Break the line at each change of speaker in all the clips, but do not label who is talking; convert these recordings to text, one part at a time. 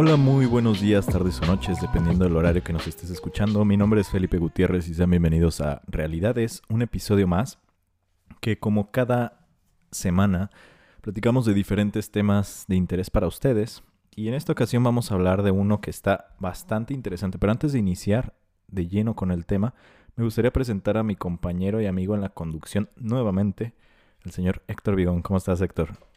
Hola, muy buenos días, tardes o noches, dependiendo del horario que nos estés escuchando. Mi nombre es Felipe Gutiérrez y sean bienvenidos a Realidades, un episodio más que como cada semana platicamos de diferentes temas de interés para ustedes. Y en esta ocasión vamos a hablar de uno que está bastante interesante. Pero antes de iniciar de lleno con el tema, me gustaría presentar a mi compañero y amigo en la conducción nuevamente, el señor Héctor Vigón. ¿Cómo estás, Héctor?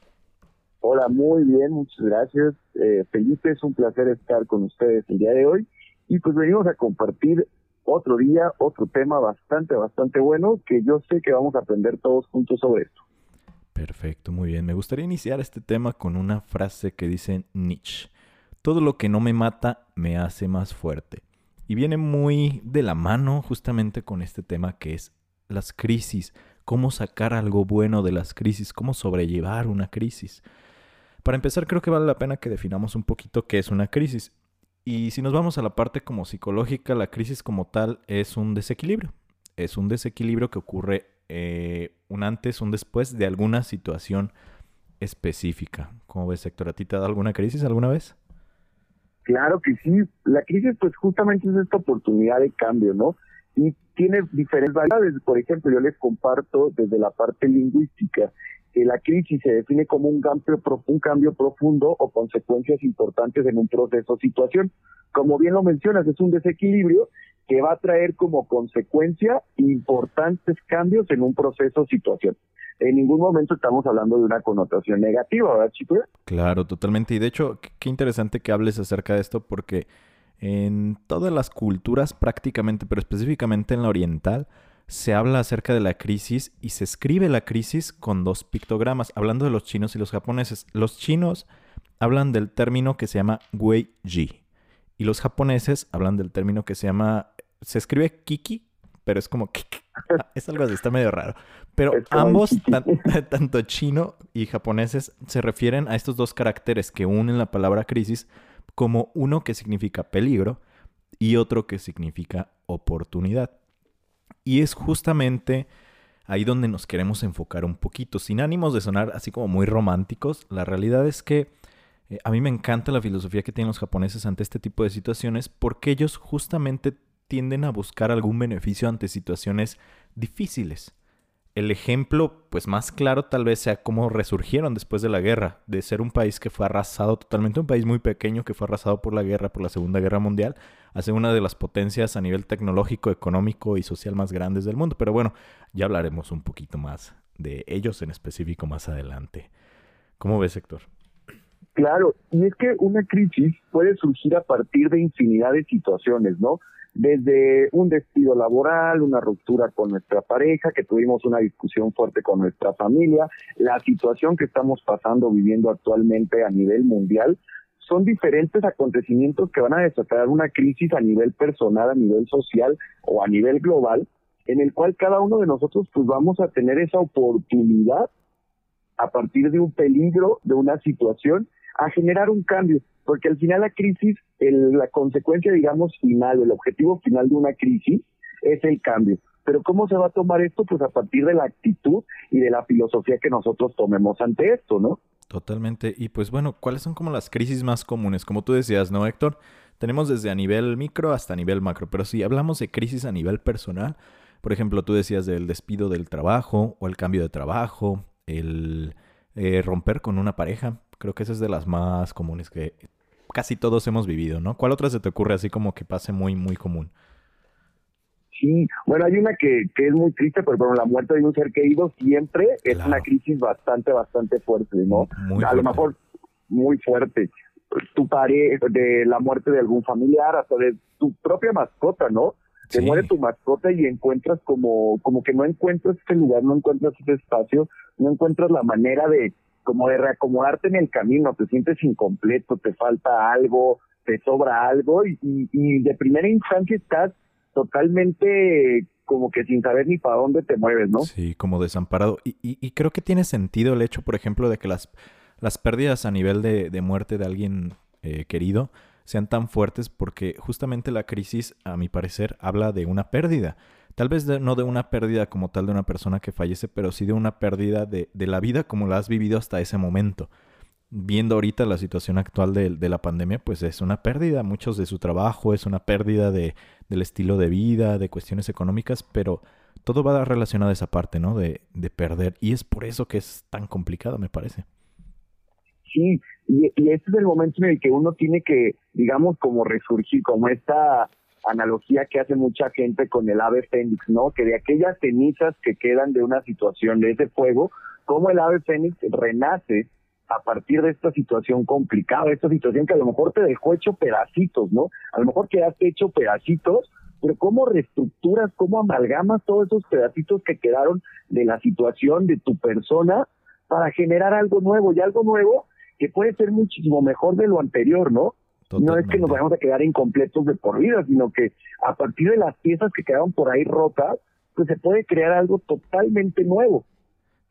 Hola, muy bien, muchas gracias. Eh, Felipe, es un placer estar con ustedes el día de hoy. Y pues venimos a compartir otro día, otro tema bastante, bastante bueno que yo sé que vamos a aprender todos juntos sobre esto.
Perfecto, muy bien. Me gustaría iniciar este tema con una frase que dice Nietzsche. Todo lo que no me mata me hace más fuerte. Y viene muy de la mano justamente con este tema que es las crisis, cómo sacar algo bueno de las crisis, cómo sobrellevar una crisis. Para empezar, creo que vale la pena que definamos un poquito qué es una crisis. Y si nos vamos a la parte como psicológica, la crisis como tal es un desequilibrio. Es un desequilibrio que ocurre eh, un antes, un después de alguna situación específica. ¿Cómo ves, Héctor? ¿A ti te ha dado alguna crisis alguna vez?
Claro que sí. La crisis, pues justamente es esta oportunidad de cambio, ¿no? Y tiene diferentes variedades. Por ejemplo, yo les comparto desde la parte lingüística que la crisis se define como un cambio, un cambio profundo o consecuencias importantes en un proceso o situación. Como bien lo mencionas, es un desequilibrio que va a traer como consecuencia importantes cambios en un proceso o situación. En ningún momento estamos hablando de una connotación negativa, ¿verdad, chicos?
Claro, totalmente. Y de hecho, qué interesante que hables acerca de esto porque en todas las culturas prácticamente, pero específicamente en la oriental, se habla acerca de la crisis y se escribe la crisis con dos pictogramas, hablando de los chinos y los japoneses. Los chinos hablan del término que se llama Wei-ji y los japoneses hablan del término que se llama, se escribe Kiki, pero es como es algo así, está medio raro. Pero ambos, tanto chino y japoneses, se refieren a estos dos caracteres que unen la palabra crisis como uno que significa peligro y otro que significa oportunidad. Y es justamente ahí donde nos queremos enfocar un poquito, sin ánimos de sonar así como muy románticos. La realidad es que eh, a mí me encanta la filosofía que tienen los japoneses ante este tipo de situaciones porque ellos justamente tienden a buscar algún beneficio ante situaciones difíciles. El ejemplo, pues más claro tal vez sea cómo resurgieron después de la guerra, de ser un país que fue arrasado totalmente, un país muy pequeño que fue arrasado por la guerra, por la Segunda Guerra Mundial, ser una de las potencias a nivel tecnológico, económico y social más grandes del mundo. Pero bueno, ya hablaremos un poquito más de ellos en específico más adelante. ¿Cómo ves, Héctor?
Claro, y es que una crisis puede surgir a partir de infinidad de situaciones, ¿no? desde un despido laboral, una ruptura con nuestra pareja, que tuvimos una discusión fuerte con nuestra familia, la situación que estamos pasando, viviendo actualmente a nivel mundial, son diferentes acontecimientos que van a desatar una crisis a nivel personal, a nivel social o a nivel global, en el cual cada uno de nosotros pues vamos a tener esa oportunidad a partir de un peligro, de una situación, a generar un cambio porque al final la crisis, la consecuencia, digamos, final, el objetivo final de una crisis es el cambio. Pero ¿cómo se va a tomar esto? Pues a partir de la actitud y de la filosofía que nosotros tomemos ante esto, ¿no?
Totalmente. Y pues bueno, ¿cuáles son como las crisis más comunes? Como tú decías, ¿no, Héctor? Tenemos desde a nivel micro hasta a nivel macro, pero si hablamos de crisis a nivel personal, por ejemplo, tú decías del despido del trabajo o el cambio de trabajo, el eh, romper con una pareja, Creo que esa es de las más comunes que casi todos hemos vivido, ¿no? ¿Cuál otra se te ocurre así como que pase muy, muy común?
Sí, bueno, hay una que, que es muy triste, pero bueno, la muerte de un ser querido siempre es una crisis bastante, bastante fuerte, ¿no? Muy A lo mejor muy fuerte. Tu pareja, de la muerte de algún familiar, hasta de tu propia mascota, ¿no? Te muere tu mascota y encuentras como, como que no encuentras este lugar, no encuentras ese espacio, no encuentras la manera de, como de reacomodarte en el camino, te sientes incompleto, te falta algo, te sobra algo y, y, de primera instancia estás totalmente como que sin saber ni para dónde te mueves, ¿no?
Sí, como desamparado. Y, y, creo que tiene sentido el hecho, por ejemplo, de que las, las pérdidas a nivel de, de muerte de alguien eh, querido sean tan fuertes porque justamente la crisis, a mi parecer, habla de una pérdida. Tal vez no de una pérdida como tal de una persona que fallece, pero sí de una pérdida de, de la vida como la has vivido hasta ese momento. Viendo ahorita la situación actual de, de, la pandemia, pues es una pérdida, muchos de su trabajo, es una pérdida de, del estilo de vida, de cuestiones económicas, pero todo va relacionado a esa parte, ¿no? De, de perder. Y es por eso que es tan complicado, me parece.
Sí, y, y este es el momento en el que uno tiene que, digamos, como resurgir, como esta analogía que hace mucha gente con el ave fénix, ¿no? Que de aquellas cenizas que quedan de una situación, de ese fuego, como el ave fénix renace a partir de esta situación complicada, esta situación que a lo mejor te dejó hecho pedacitos, ¿no? A lo mejor quedaste hecho pedacitos, pero cómo reestructuras, cómo amalgamas todos esos pedacitos que quedaron de la situación de tu persona para generar algo nuevo y algo nuevo que puede ser muchísimo mejor de lo anterior, ¿no? No es que nos vayamos a quedar incompletos de por vida, sino que a partir de las piezas que quedaron por ahí rotas, pues se puede crear algo totalmente nuevo.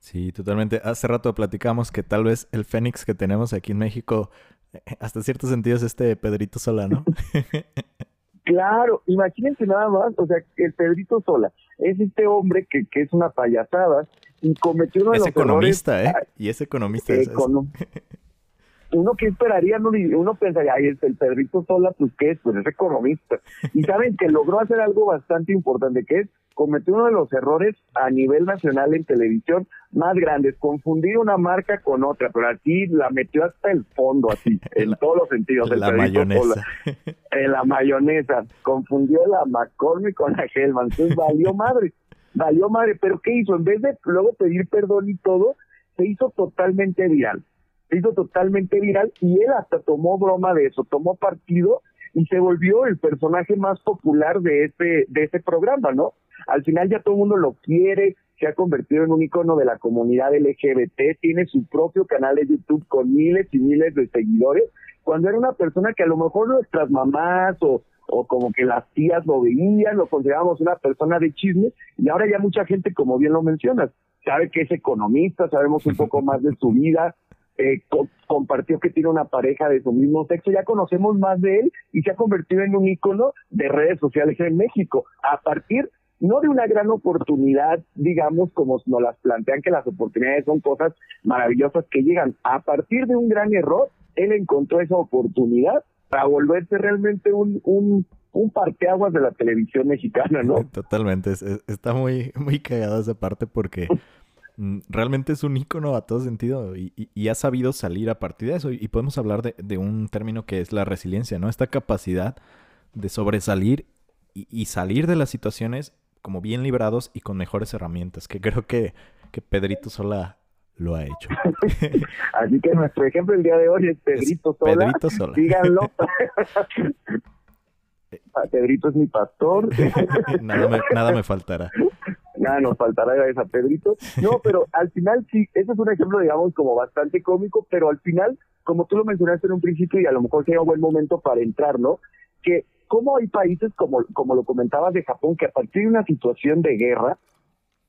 Sí, totalmente. Hace rato platicamos que tal vez el Fénix que tenemos aquí en México, eh, hasta cierto sentido es este Pedrito Sola, ¿no?
claro, imagínense nada más, o sea, el Pedrito Sola es este hombre que, que es una payasada y cometió uno de
es
los
economista, ¿eh? Y es economista. es
uno que esperaría, no, uno pensaría, ay, el Pedrito Sola, pues qué es, pues es economista. Y saben que logró hacer algo bastante importante, que es cometió uno de los errores a nivel nacional en televisión más grandes, confundir una marca con otra, pero así la metió hasta el fondo, así, en todos los sentidos.
La mayonesa.
en la mayonesa. Confundió la McCormick con la Hellman. Entonces valió madre, valió madre. Pero ¿qué hizo? En vez de luego pedir perdón y todo, se hizo totalmente viral se hizo totalmente viral y él hasta tomó broma de eso, tomó partido y se volvió el personaje más popular de este de ese programa, ¿no? Al final ya todo el mundo lo quiere, se ha convertido en un icono de la comunidad LGBT, tiene su propio canal de YouTube con miles y miles de seguidores, cuando era una persona que a lo mejor nuestras mamás o, o como que las tías lo veían, lo considerábamos una persona de chisme, y ahora ya mucha gente, como bien lo mencionas, sabe que es economista, sabemos un poco más de su vida, eh, compartió que tiene una pareja de su mismo sexo, ya conocemos más de él y se ha convertido en un ícono de redes sociales en México, a partir no de una gran oportunidad, digamos, como nos las plantean que las oportunidades son cosas maravillosas que llegan, a partir de un gran error, él encontró esa oportunidad para volverse realmente un, un, un parteaguas de la televisión mexicana, ¿no?
Totalmente, está muy, muy esa parte porque Mm, realmente es un ícono a todo sentido y, ha sabido salir a partir de eso. Y podemos hablar de, un término que es la resiliencia, ¿no? Esta capacidad de sobresalir y, salir de las situaciones como bien librados y con mejores herramientas, que creo que, que Pedrito Sola lo ha hecho.
Así que nuestro ejemplo el día de hoy es Pedrito Sola.
Pedrito Sola.
Díganlo. Pedrito es mi pastor.
nada, me, nada me faltará
nada nos faltará a Pedrito. No, pero al final sí, ese es un ejemplo, digamos, como bastante cómico, pero al final, como tú lo mencionaste en un principio, y a lo mejor sería un buen momento para entrar, ¿no? Que como hay países, como, como lo comentabas de Japón, que a partir de una situación de guerra,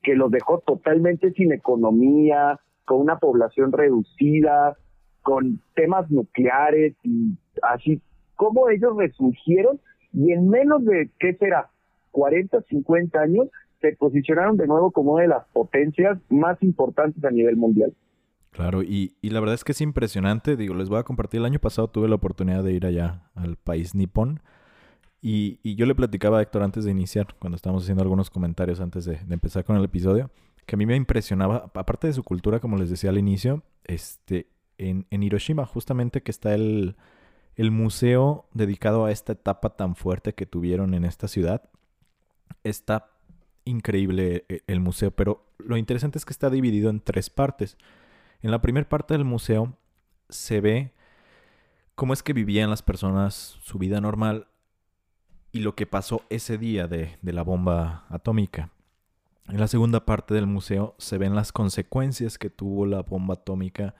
que los dejó totalmente sin economía, con una población reducida, con temas nucleares y así, cómo ellos resurgieron y en menos de, ¿qué será? 40, 50 años, se posicionaron de nuevo como una de las potencias más importantes a nivel mundial.
Claro, y, y, la verdad es que es impresionante. Digo, les voy a compartir. El año pasado tuve la oportunidad de ir allá al país nipón. Y, yo le platicaba a Héctor antes de iniciar, cuando estábamos haciendo algunos comentarios antes de, empezar con el episodio, que a mí me impresionaba, aparte de su cultura, como les decía al inicio, este, en, en Hiroshima, justamente que está el, el museo dedicado a esta etapa tan fuerte que tuvieron en esta ciudad. Está increíble eh, el museo, pero lo interesante es que está dividido en tres partes. En la primera parte del museo se ve cómo es que vivían las personas su vida normal y lo que pasó ese día de, la bomba atómica. En la segunda parte del museo se ven las consecuencias que tuvo la bomba atómica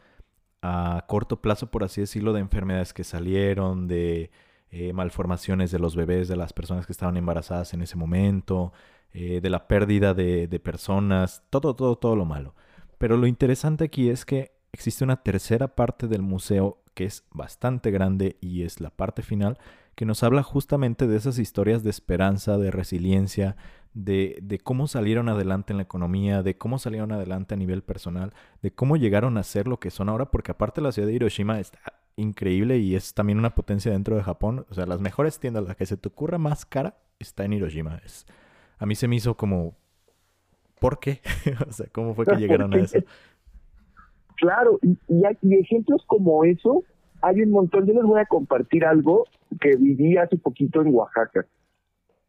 a corto plazo, por así decirlo, de enfermedades que salieron, de eh, malformaciones de los bebés, de las personas que estaban embarazadas en ese momento, eh, de la pérdida de, de personas, todo, todo, todo lo malo. Pero lo interesante aquí es que existe una tercera parte del museo que es bastante grande y es la parte final, que nos habla justamente de esas historias de esperanza, de resiliencia, de, de, cómo salieron adelante en la economía, de cómo salieron adelante a nivel personal, de cómo llegaron a ser lo que son ahora, porque aparte la ciudad de Hiroshima está increíble y es también una potencia dentro de Japón. O sea, las mejores tiendas, la que se te ocurra más cara, está en Hiroshima. Es, a mí se me hizo como, ¿por qué? o sea, ¿cómo fue que llegaron a eso?
Claro, y, y, hay, y ejemplos como eso hay un montón. Yo les voy a compartir algo que viví hace poquito en Oaxaca.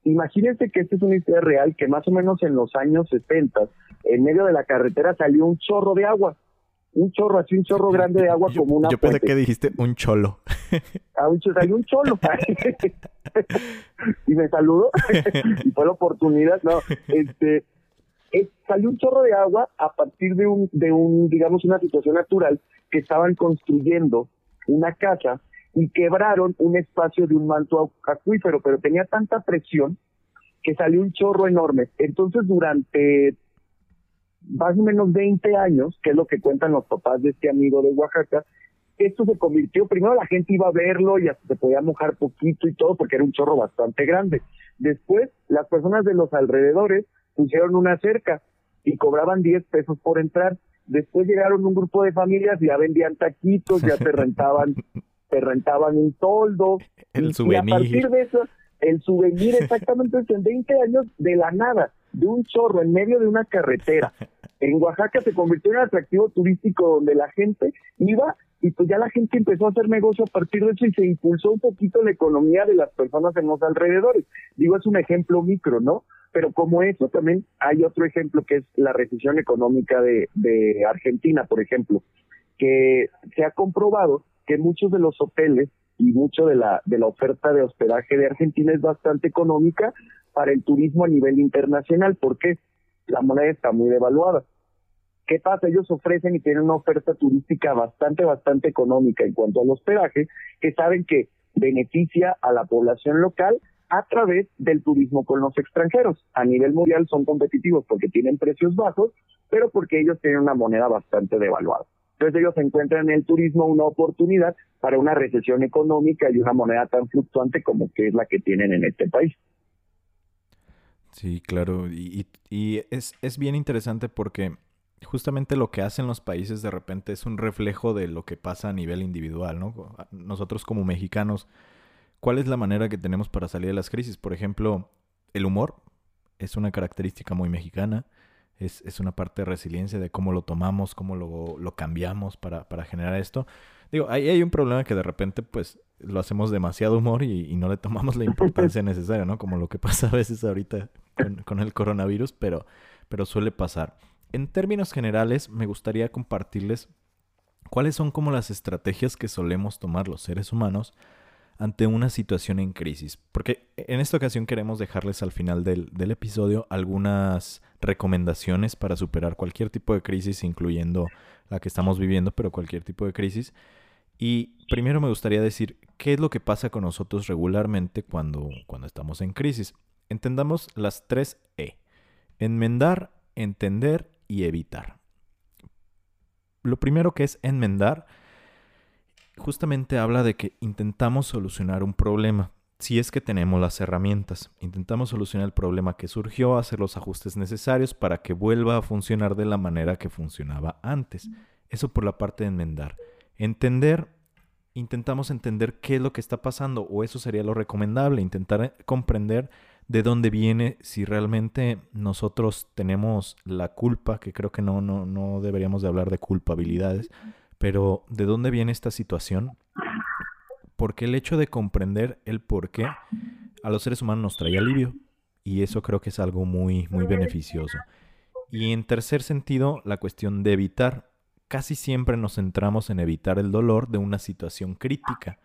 Imagínense que esta es una historia real que más o menos en los años 70, en medio de la carretera salió un chorro de agua. Un chorro, así un chorro grande de agua
yo,
como una
Yo pensé que dijiste un cholo.
Ah, un cholo, salió un cholo. y me saludó. y fue la oportunidad. No, este, es, salió un chorro de agua a partir de un, de un, digamos, una situación natural que estaban construyendo una casa y quebraron un espacio de un manto acuífero, pero tenía tanta presión que salió un chorro enorme. Entonces, durante más o menos 20 años, que es lo que cuentan los papás de este amigo de Oaxaca, esto se convirtió, primero la gente iba a verlo y hasta se podía mojar poquito y todo porque era un chorro bastante grande. Después, las personas de los alrededores pusieron una cerca y cobraban 10 pesos por entrar. Después llegaron un grupo de familias, ya vendían taquitos, ya te rentaban, te rentaban un toldo.
El
y,
souvenir.
y a partir de eso, el souvenir exactamente en 20 años de la nada, de un chorro en medio de una carretera. En Oaxaca se convirtió en un atractivo turístico donde la gente iba y pues ya la gente empezó a hacer negocio a partir de eso y se impulsó un poquito la economía de las personas en los alrededores. Digo, es un ejemplo micro, ¿no? Pero como eso también hay otro ejemplo que es la recesión económica de, de Argentina, por ejemplo, que se ha comprobado que muchos de los hoteles y mucho de la, de la oferta de hospedaje de Argentina es bastante económica para el turismo a nivel internacional, porque la moneda está muy devaluada. ¿Qué pasa? Ellos ofrecen y tienen una oferta turística bastante, bastante económica en cuanto al hospedaje, que saben que beneficia a la población local a través del turismo con los extranjeros. A nivel mundial son competitivos porque tienen precios bajos, pero porque ellos tienen una moneda bastante devaluada. Entonces ellos encuentran en el turismo una oportunidad para una recesión económica y una moneda tan fluctuante como que es la que tienen en este país.
Sí, claro. Y, es, es bien interesante porque justamente lo que hacen los países de repente es un reflejo de lo que pasa a nivel individual, ¿no? Nosotros como mexicanos, ¿cuál es la manera que tenemos para salir de las crisis? Por ejemplo, el humor es una característica muy mexicana, es, es una parte de resiliencia de cómo lo tomamos, cómo lo, lo cambiamos para, para, generar esto. Digo, ahí hay un problema que de repente pues lo hacemos demasiado humor y, y no le tomamos la importancia necesaria, ¿no? Como lo que pasa a veces ahorita con, con el coronavirus, pero, pero suele pasar en términos generales, me gustaría compartirles cuáles son como las estrategias que solemos tomar los seres humanos ante una situación en crisis. Porque en esta ocasión queremos dejarles al final del, del, episodio algunas recomendaciones para superar cualquier tipo de crisis, incluyendo la que estamos viviendo, pero cualquier tipo de crisis. Y primero me gustaría decir qué es lo que pasa con nosotros regularmente cuando, cuando estamos en crisis. Entendamos las tres E. Enmendar, entender y evitar. Lo primero que es enmendar, justamente habla de que intentamos solucionar un problema. Si es que tenemos las herramientas, intentamos solucionar el problema que surgió, hacer los ajustes necesarios para que vuelva a funcionar de la manera que funcionaba antes. Eso por la parte de enmendar. Entender, intentamos entender qué es lo que está pasando, o eso sería lo recomendable, intentar comprender de dónde viene, si realmente nosotros tenemos la culpa, que creo que no, no, no deberíamos de hablar de culpabilidades, pero de dónde viene esta situación, porque el hecho de comprender el por qué a los seres humanos nos trae alivio, y eso creo que es algo muy, muy beneficioso. Y en tercer sentido, la cuestión de evitar. Casi siempre nos centramos en evitar el dolor de una situación crítica.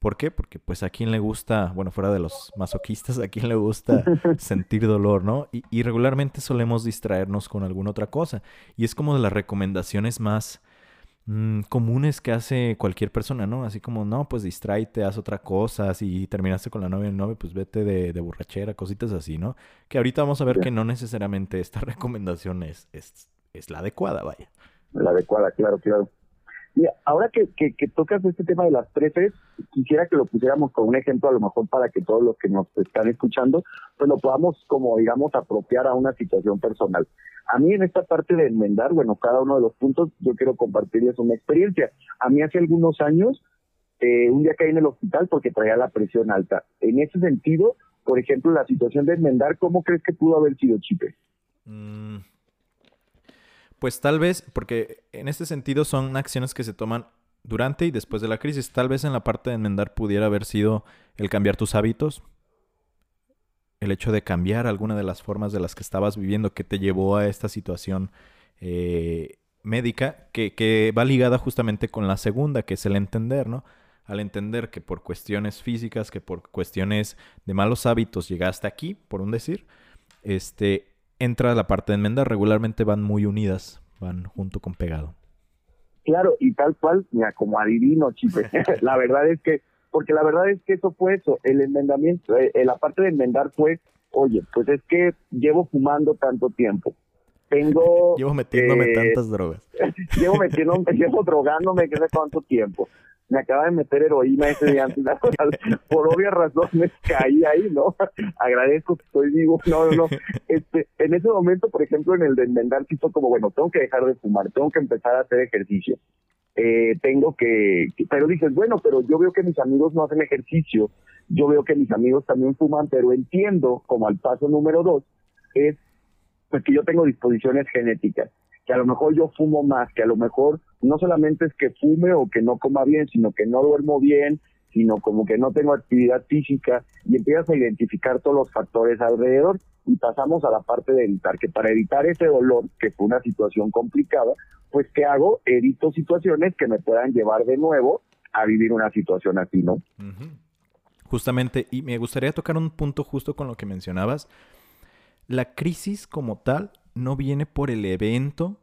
¿Por qué? Porque pues a quien le gusta, bueno, fuera de los masoquistas, a quien le gusta sentir dolor, ¿no? Y, y, regularmente solemos distraernos con alguna otra cosa. Y es como de las recomendaciones más, mm, comunes que hace cualquier persona, ¿no? Así como, no, pues distráete, haz otra cosa, si terminaste con la novia el novio, pues vete de, de, borrachera, cositas así, ¿no? Que ahorita vamos a ver que no necesariamente esta recomendación es, es, es la adecuada, vaya.
La adecuada, claro, claro. Mira, ahora que, tocas este tema de las trefes, quisiera que lo pusiéramos con un ejemplo a lo mejor para que todos los que nos están escuchando, pues lo podamos como digamos apropiar a una situación personal. A mí en esta parte de enmendar, bueno, cada uno de los puntos, yo quiero compartirles una experiencia. A mí hace algunos años, eh, un día caí en el hospital porque traía la presión alta. En ese sentido, por ejemplo, la situación de enmendar, ¿cómo crees que pudo haber sido, Chipe? Mm,
pues tal vez, porque en este sentido son acciones que se toman durante y después de la crisis. Tal vez en la parte de enmendar pudiera haber sido el cambiar tus hábitos, el hecho de cambiar alguna de las formas de las que estabas viviendo que te llevó a esta situación eh, médica, que, que va ligada justamente con la segunda, que es el entender, ¿no? Al entender que por cuestiones físicas, que por cuestiones de malos hábitos llegaste aquí, por un decir, este, entra la parte de enmendar, regularmente van muy unidas, van junto con pegado.
Claro, y tal cual, mira, como adivino, chipe. la verdad es que, porque la verdad es que eso fue eso, el enmendamiento, eh, la parte de enmendar fue, oye, pues es que llevo fumando tanto tiempo. Tengo.
llevo metiéndome eh, tantas drogas.
llevo metiéndome, llevo drogándome, qué sé cuánto tiempo me acaba de meter heroína ese día antes, por obvias razones caí ahí, ¿no? Agradezco que estoy vivo, no, no, no. Este, en ese momento, por ejemplo, en el de enmendar, sí como, bueno, tengo que dejar de fumar, tengo que empezar a hacer ejercicio. Eh, tengo que, pero dices, bueno, pero yo veo que mis amigos no hacen ejercicio, yo veo que mis amigos también fuman, pero entiendo, como al paso número dos, es pues que yo tengo disposiciones genéticas que a lo mejor yo fumo más, que a lo mejor no solamente es que fume o que no coma bien, sino que no duermo bien, sino como que no tengo actividad física y empiezas a identificar todos los factores alrededor y pasamos a la parte de evitar, que para evitar ese dolor, que fue una situación complicada, pues ¿qué hago? Evito situaciones que me puedan llevar de nuevo a vivir una situación así, ¿no?
Justamente, y me gustaría tocar un punto justo con lo que mencionabas. La crisis como tal no viene por el evento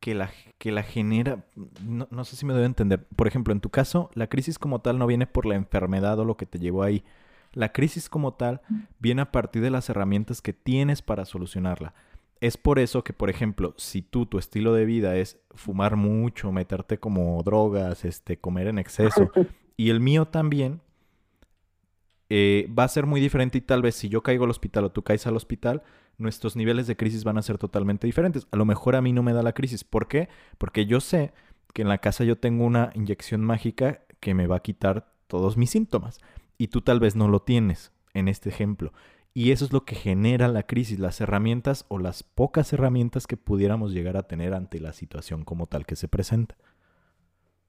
que la, que la genera. No, sé si me debe entender. Por ejemplo, en tu caso, la crisis como tal no viene por la enfermedad o lo que te llevó ahí. La crisis como tal viene a partir de las herramientas que tienes para solucionarla. Es por eso que, por ejemplo, si tú tu estilo de vida es fumar mucho, meterte como drogas, este, comer en exceso, y el mío también, eh, va a ser muy diferente y tal vez si yo caigo al hospital o tú caes al hospital, nuestros niveles de crisis van a ser totalmente diferentes. A lo mejor a mí no me da la crisis. ¿Por qué? Porque yo sé que en la casa yo tengo una inyección mágica que me va a quitar todos mis síntomas. Y tú tal vez no lo tienes en este ejemplo. Y eso es lo que genera la crisis, las herramientas o las pocas herramientas que pudiéramos llegar a tener ante la situación como tal que se presenta.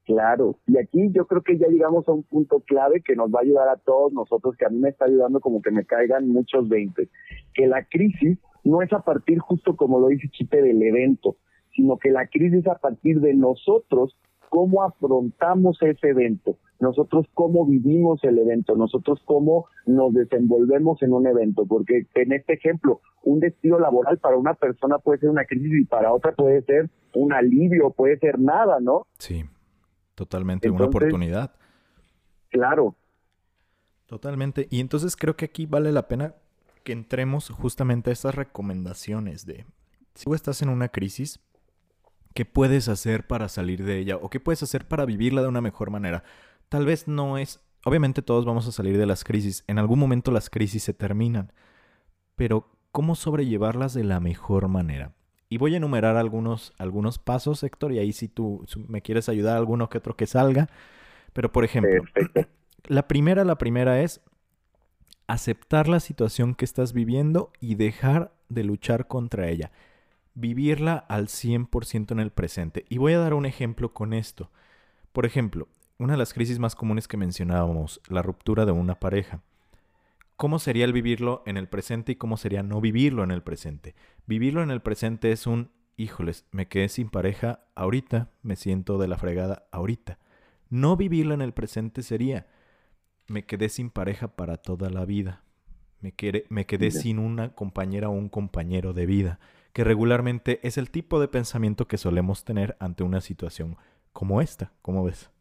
Claro, y aquí yo creo que ya llegamos a un punto clave que nos va a ayudar a todos nosotros, que a mí me está ayudando como que me caigan muchos 20, que la crisis no es a partir justo como lo dice Chipe del evento, sino que la crisis es a partir de nosotros, cómo afrontamos ese evento, nosotros cómo vivimos el evento, nosotros cómo nos desenvolvemos en un evento, porque en este ejemplo, un destino laboral para una persona puede ser una crisis y para otra puede ser un alivio, puede ser nada, ¿no?
Sí. Totalmente, una oportunidad.
Claro.
Totalmente. Y entonces creo que aquí vale la pena que entremos justamente a estas recomendaciones de si tú estás en una crisis, ¿qué puedes hacer para salir de ella? ¿O qué puedes hacer para vivirla de una mejor manera? Tal vez no es... Obviamente todos vamos a salir de las crisis. En algún momento las crisis se terminan. Pero ¿cómo sobrellevarlas de la mejor manera? Y voy a enumerar algunos, algunos pasos, Héctor, y ahí si tú me quieres ayudar, alguno que otro que salga. Pero, por ejemplo, la primera, la primera es aceptar la situación que estás viviendo y dejar de luchar contra ella. Vivirla al 100% en el presente. Y voy a dar un ejemplo con esto. Por ejemplo, una de las crisis más comunes que mencionábamos, la ruptura de una pareja cómo sería el vivirlo en el presente y cómo sería no vivirlo en el presente. Vivirlo en el presente es un, híjoles, me quedé sin pareja ahorita, me siento de la fregada ahorita. No vivirlo en el presente sería, me quedé sin pareja para toda la vida. Me quedé, me quedé sin una compañera o un compañero de vida, que regularmente es el tipo de pensamiento que solemos tener ante una situación como esta, ¿cómo ves?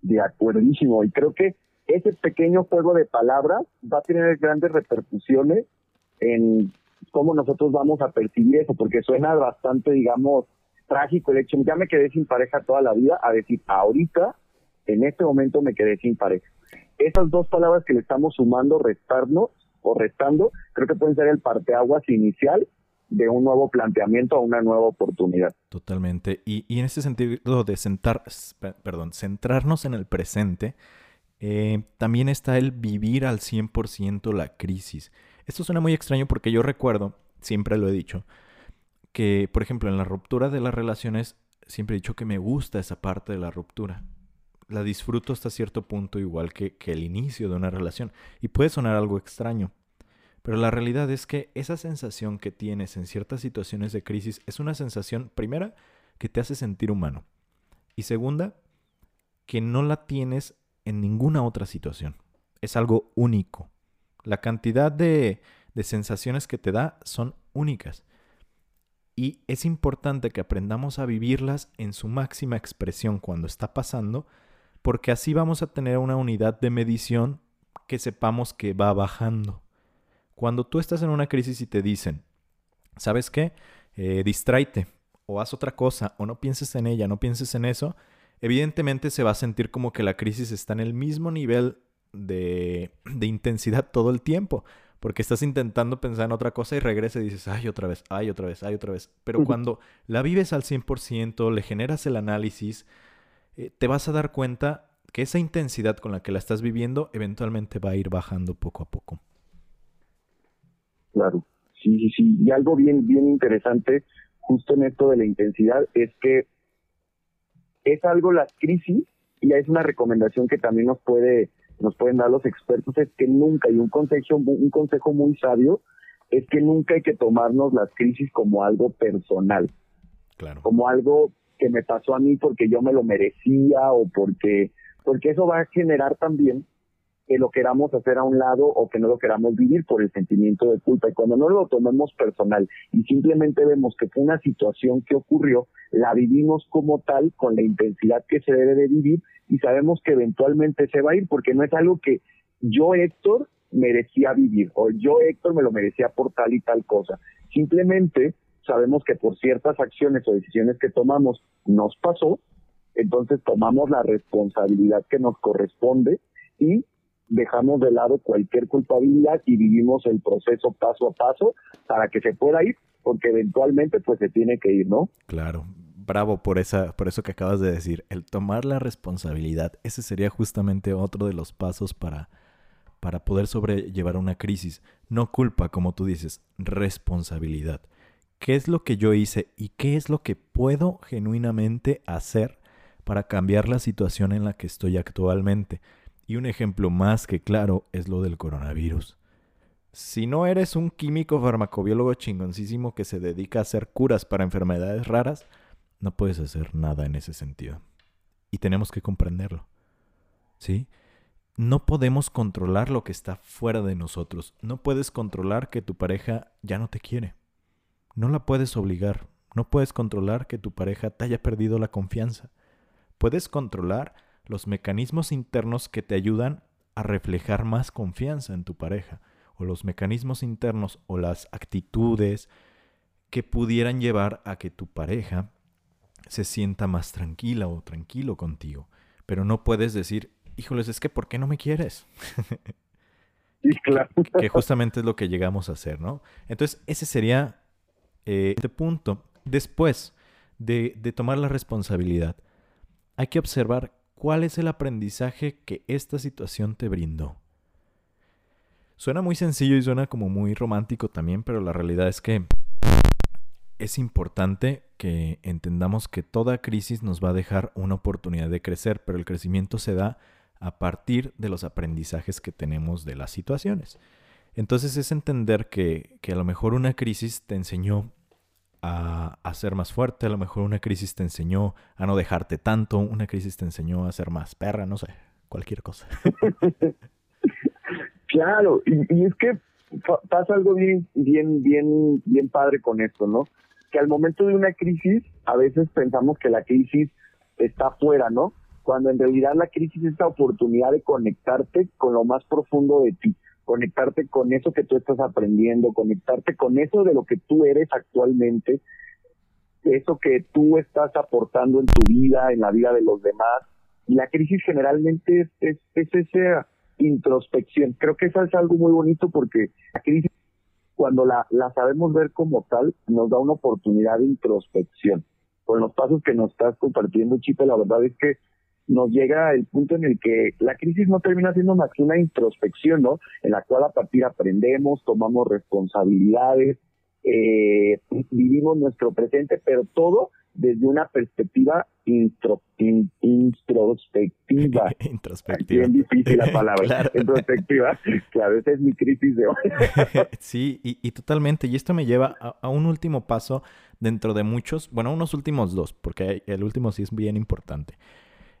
De acuerdísimo, y creo que ese pequeño juego de palabras va a tener grandes repercusiones en cómo nosotros vamos a percibir eso, porque suena bastante, digamos, trágico el hecho, ya me quedé sin pareja toda la vida, a decir, ahorita, en este momento me quedé sin pareja. Esas dos palabras que le estamos sumando, restarnos o restando, creo que pueden ser el parteaguas inicial de un nuevo planteamiento a una nueva oportunidad.
Totalmente. Y, y en ese sentido de sentar, perdón, centrarnos en el presente, eh, también está el vivir al 100% la crisis. Esto suena muy extraño porque yo recuerdo, siempre lo he dicho, que, por ejemplo, en la ruptura de las relaciones, siempre he dicho que me gusta esa parte de la ruptura. La disfruto hasta cierto punto igual que, que el inicio de una relación. Y puede sonar algo extraño, pero la realidad es que esa sensación que tienes en ciertas situaciones de crisis es una sensación, primera, que te hace sentir humano. Y segunda, que no la tienes en ninguna otra situación. Es algo único. La cantidad de, de sensaciones que te da son únicas. Y es importante que aprendamos a vivirlas en su máxima expresión cuando está pasando, porque así vamos a tener una unidad de medición que sepamos que va bajando. Cuando tú estás en una crisis y te dicen, ¿sabes qué? Eh, distráete o haz otra cosa o no pienses en ella, no pienses en eso, evidentemente se va a sentir como que la crisis está en el mismo nivel de, de intensidad todo el tiempo. Porque estás intentando pensar en otra cosa y regresa y dices, ay, otra vez, ay, otra vez, ay, otra vez. Pero cuando la vives al 100%, le generas el análisis, eh, te vas a dar cuenta que esa intensidad con la que la estás viviendo eventualmente va a ir bajando poco a poco.
Claro, sí, sí, sí. Y algo bien, bien interesante justo en esto de la intensidad es que es algo la crisis y es una recomendación que también nos puede nos pueden dar los expertos es que nunca y un consejo un consejo muy sabio es que nunca hay que tomarnos las crisis como algo personal
claro.
como algo que me pasó a mí porque yo me lo merecía o porque porque eso va a generar también que lo queramos hacer a un lado o que no lo queramos vivir por el sentimiento de culpa. Y cuando no lo tomemos personal y simplemente vemos que fue una situación que ocurrió, la vivimos como tal, con la intensidad que se debe de vivir y sabemos que eventualmente se va a ir porque no es algo que yo, Héctor, merecía vivir o yo, Héctor, me lo merecía por tal y tal cosa. Simplemente sabemos que por ciertas acciones o decisiones que tomamos nos pasó, entonces tomamos la responsabilidad que nos corresponde y dejamos de lado cualquier culpabilidad y vivimos el proceso paso a paso para que se pueda ir, porque eventualmente pues se tiene que ir, ¿no?
Claro. Bravo por esa por eso que acabas de decir, el tomar la responsabilidad. Ese sería justamente otro de los pasos para para poder sobrellevar una crisis. No culpa, como tú dices, responsabilidad. ¿Qué es lo que yo hice y qué es lo que puedo genuinamente hacer para cambiar la situación en la que estoy actualmente? Y un ejemplo más que claro es lo del coronavirus. Si no eres un químico farmacobiólogo chingoncísimo que se dedica a hacer curas para enfermedades raras, no puedes hacer nada en ese sentido. Y tenemos que comprenderlo. ¿Sí? No podemos controlar lo que está fuera de nosotros. No puedes controlar que tu pareja ya no te quiere. No la puedes obligar. No puedes controlar que tu pareja te haya perdido la confianza. Puedes controlar los mecanismos internos que te ayudan a reflejar más confianza en tu pareja, o los mecanismos internos o las actitudes que pudieran llevar a que tu pareja se sienta más tranquila o tranquilo contigo. Pero no puedes decir, híjoles, es que ¿por qué no me quieres?
claro.
que justamente es lo que llegamos a hacer, ¿no? Entonces, ese sería eh, este punto. Después de, de tomar la responsabilidad, hay que observar ¿Cuál es el aprendizaje que esta situación te brindó? Suena muy sencillo y suena como muy romántico también, pero la realidad es que es importante que entendamos que toda crisis nos va a dejar una oportunidad de crecer, pero el crecimiento se da a partir de los aprendizajes que tenemos de las situaciones. Entonces es entender que, que a lo mejor una crisis te enseñó a, ser más fuerte, a lo mejor una crisis te enseñó a no dejarte tanto, una crisis te enseñó a ser más perra, no sé, cualquier cosa.
claro, y, es que pasa algo bien, bien, bien, bien padre con esto, ¿no? Que al momento de una crisis, a veces pensamos que la crisis está afuera, ¿no? Cuando en realidad la crisis es esta oportunidad de conectarte con lo más profundo de ti, conectarte con eso que tú estás aprendiendo, conectarte con eso de lo que tú eres actualmente, eso que tú estás aportando en tu vida, en la vida de los demás. Y la crisis generalmente es, es, esa introspección. Creo que eso es algo muy bonito porque la crisis, cuando la, la sabemos ver como tal, nos da una oportunidad de introspección. Con los pasos que nos estás compartiendo, Chita, la verdad es que nos llega el punto en el que la crisis no termina siendo más que una introspección, ¿no? En la cual a partir aprendemos, tomamos responsabilidades, eh, vivimos nuestro presente, pero todo desde una perspectiva intro, introspectiva.
introspectiva.
Bien difícil la palabra. Introspectiva. Claro, esa es mi crisis de hoy.
sí, y, totalmente. Y esto me lleva a, un último paso dentro de muchos, bueno, unos últimos dos, porque el último sí es bien importante.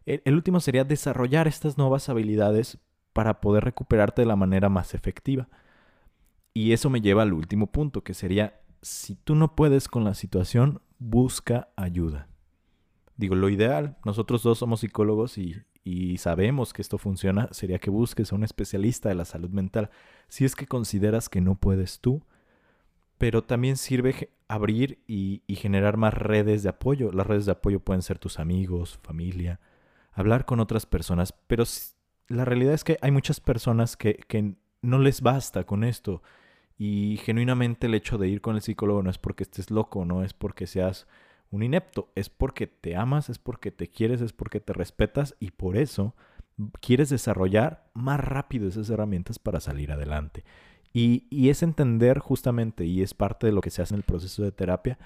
El último sería desarrollar estas nuevas habilidades para poder recuperarte de la manera más efectiva. Y eso me lleva al último punto, que sería, si tú no puedes con la situación, busca ayuda. Digo, lo ideal, nosotros dos somos psicólogos y, sabemos que esto funciona, sería que busques a un especialista de la salud mental si es que consideras que no puedes tú, pero también sirve abrir y, generar más redes de apoyo. Las redes de apoyo pueden ser tus amigos, familia, hablar con otras personas, pero la realidad es que hay muchas personas que, que no les basta con esto y genuinamente el hecho de ir con el psicólogo no es porque estés loco, no es porque seas un inepto, es porque te amas, es porque te quieres, es porque te respetas y por eso quieres desarrollar más rápido esas herramientas para salir adelante. Y, y, es entender justamente, y es parte de lo que se hace en el proceso de terapia,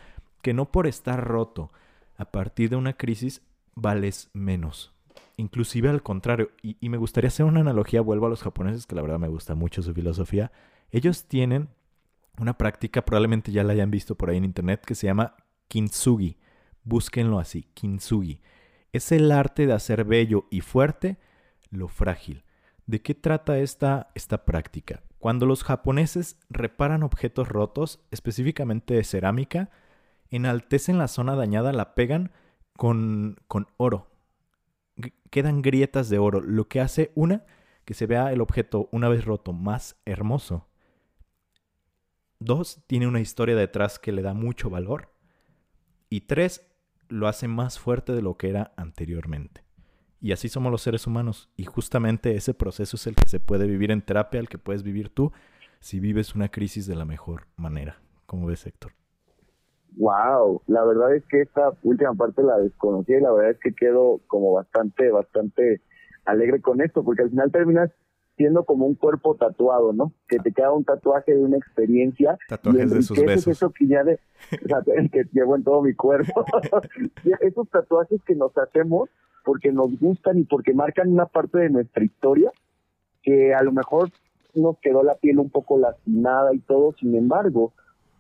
que no por estar roto a partir de una crisis vales menos. Inclusive al contrario, y, me gustaría hacer una analogía, vuelvo a los japoneses, que la verdad me gusta mucho su filosofía, ellos tienen una práctica, probablemente ya la hayan visto por ahí en internet, que se llama kintsugi. Búsquenlo así, kintsugi. Es el arte de hacer bello y fuerte lo frágil. ¿De qué trata esta, esta práctica? Cuando los japoneses reparan objetos rotos, específicamente de cerámica, enaltecen la zona dañada, la pegan con, con oro. Quedan grietas de oro, lo que hace una, que se vea el objeto una vez roto más hermoso Dos, tiene una historia detrás que le da mucho valor. Y tres, lo hace más fuerte de lo que era anteriormente. Y así somos los seres humanos. Y justamente ese proceso es el que se puede vivir en terapia, el que puedes vivir tú, si vives una crisis de la mejor manera. ¿Cómo ves, Héctor?
Wow, la verdad es que esta última parte la desconocí y la verdad es que quedo como bastante, bastante alegre con esto, porque al final terminas siendo como un cuerpo tatuado, ¿no? Que te queda un tatuaje de una experiencia.
Tatuajes de sus besos.
eso que ya de, o sea, que llevo en todo mi cuerpo. Esos tatuajes que nos hacemos porque nos gustan y porque marcan una parte de nuestra historia que a lo mejor nos quedó la piel un poco lastimada y todo, sin embargo,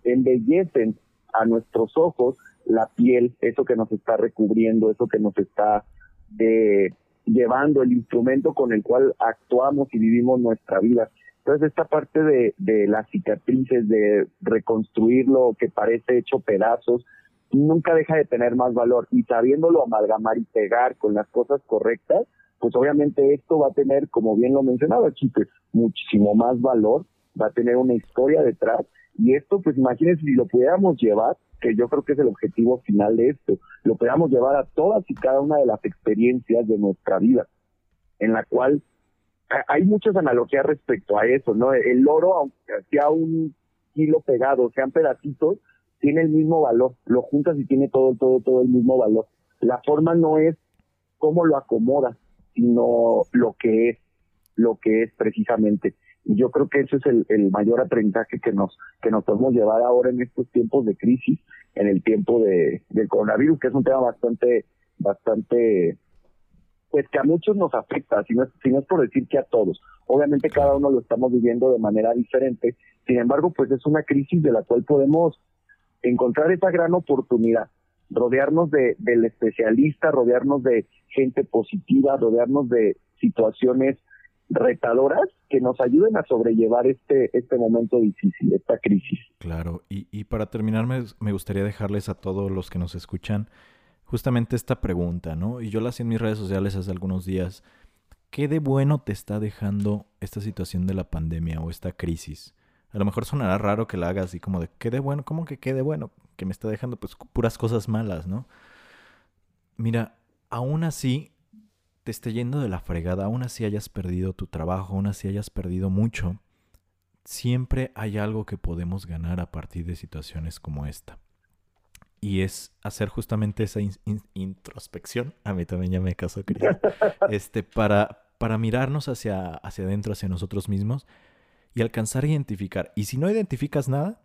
embellecen a nuestros ojos la piel, eso que nos está recubriendo, eso que nos está eh, llevando el instrumento con el cual actuamos y vivimos nuestra vida. Entonces esta parte de, de las cicatrices, de reconstruir lo que parece hecho pedazos, nunca deja de tener más valor y sabiéndolo amalgamar y pegar con las cosas correctas, pues obviamente esto va a tener, como bien lo mencionaba Chipe, muchísimo más valor, va a tener una historia detrás y esto pues imagínense si lo pudiéramos llevar que yo creo que es el objetivo final de esto, lo podamos llevar a todas y cada una de las experiencias de nuestra vida, en la cual hay muchas analogías respecto a eso, ¿no? El oro, aunque sea un kilo pegado, sean pedacitos, tiene el mismo valor, lo juntas y tiene todo, todo, todo el mismo valor. La forma no es cómo lo acomodas, sino lo que es, lo que es precisamente. Y yo creo que ese es el, el mayor aprendizaje que nos, que nos podemos llevar ahora en estos tiempos de crisis, en el tiempo de, del coronavirus, que es un tema bastante, bastante, pues que a muchos nos afecta, si no, es, si no es por decir que a todos. Obviamente cada uno lo estamos viviendo de manera diferente, sin embargo, pues es una crisis de la cual podemos encontrar esa gran oportunidad, rodearnos de, del especialista, rodearnos de gente positiva, rodearnos de situaciones retadoras que nos ayuden a sobrellevar este, este momento difícil, esta crisis.
Claro, y, y para terminar me, gustaría dejarles a todos los que nos escuchan justamente esta pregunta, ¿no? Y yo la hacía en mis redes sociales hace algunos días. ¿Qué de bueno te está dejando esta situación de la pandemia o esta crisis? A lo mejor sonará raro que la hagas así como de, ¿qué de bueno? ¿Cómo que qué de bueno? Que me está dejando pues puras cosas malas, ¿no? Mira, aún así te esté yendo de la fregada, aún así hayas perdido tu trabajo, aún así hayas perdido mucho, siempre hay algo que podemos ganar a partir de situaciones como esta. Y es hacer justamente esa introspección. A mí también ya me casó, Cris. Este, para, para mirarnos hacia, hacia adentro, hacia nosotros mismos y alcanzar a identificar. Y si no identificas nada,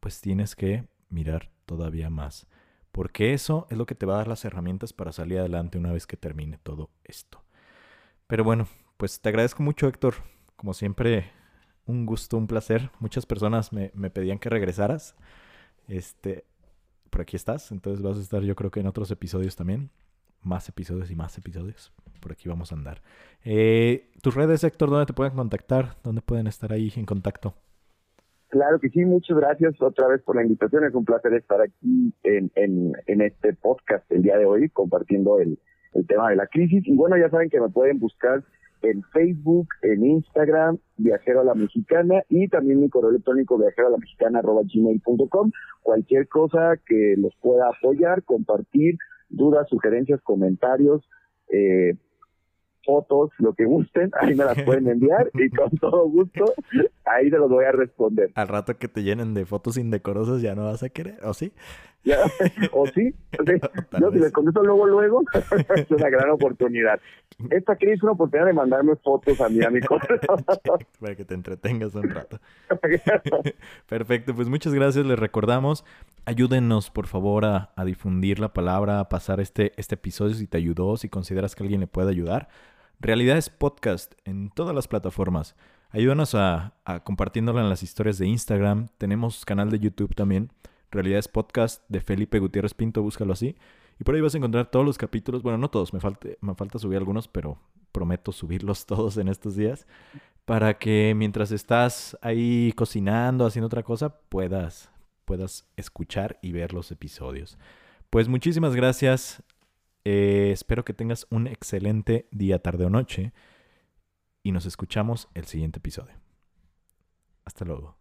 pues tienes que mirar todavía más. Porque eso es lo que te va a dar las herramientas para salir adelante una vez que termine todo esto. Pero bueno, pues te agradezco mucho, Héctor. Como siempre, un gusto, un placer. Muchas personas me, me pedían que regresaras. Este, por aquí estás, entonces vas a estar yo creo que en otros episodios también. Más episodios y más episodios. Por aquí vamos a andar. Eh, tus redes, Héctor, ¿dónde te pueden contactar? ¿Dónde pueden estar ahí en contacto?
Claro que sí, muchas gracias otra vez por la invitación. Es un placer estar aquí en, en, este podcast el día de hoy compartiendo el, tema de la crisis. Y bueno, ya saben que me pueden buscar en Facebook, en Instagram, Viajero a la Mexicana y también mi correo electrónico viajero a la mexicana arroba. Cualquier cosa que los pueda apoyar, compartir, dudas, sugerencias, comentarios, eh, fotos, lo que gusten, ahí me las pueden enviar y con todo gusto ahí te los voy a responder.
Al rato que te llenen de fotos indecorosas ya no vas a querer, ¿o sí?
¿O sí? Yo si les contesto luego, luego, es una gran oportunidad. Esta crisis es una oportunidad de mandarme fotos a mí, a mi
Para que te entretengas un rato. Perfecto, pues muchas gracias. Les recordamos, ayúdenos por favor a, a difundir la palabra, a pasar este, este episodio si te ayudó, si consideras que alguien le puede ayudar. Realidades Podcast en todas las plataformas. Ayúdanos a, a compartiéndolo en las historias de Instagram. Tenemos canal de YouTube también. Realidades Podcast de Felipe Gutiérrez Pinto, búscalo así. Y por ahí vas a encontrar todos los capítulos. Bueno, no todos, me, falta, me falta subir algunos, pero prometo subirlos todos en estos días. Para que mientras estás ahí cocinando, haciendo otra cosa, puedas, puedas escuchar y ver los episodios. Pues muchísimas gracias. Eh, espero que tengas un excelente día, tarde o noche y nos escuchamos el siguiente episodio. Hasta luego.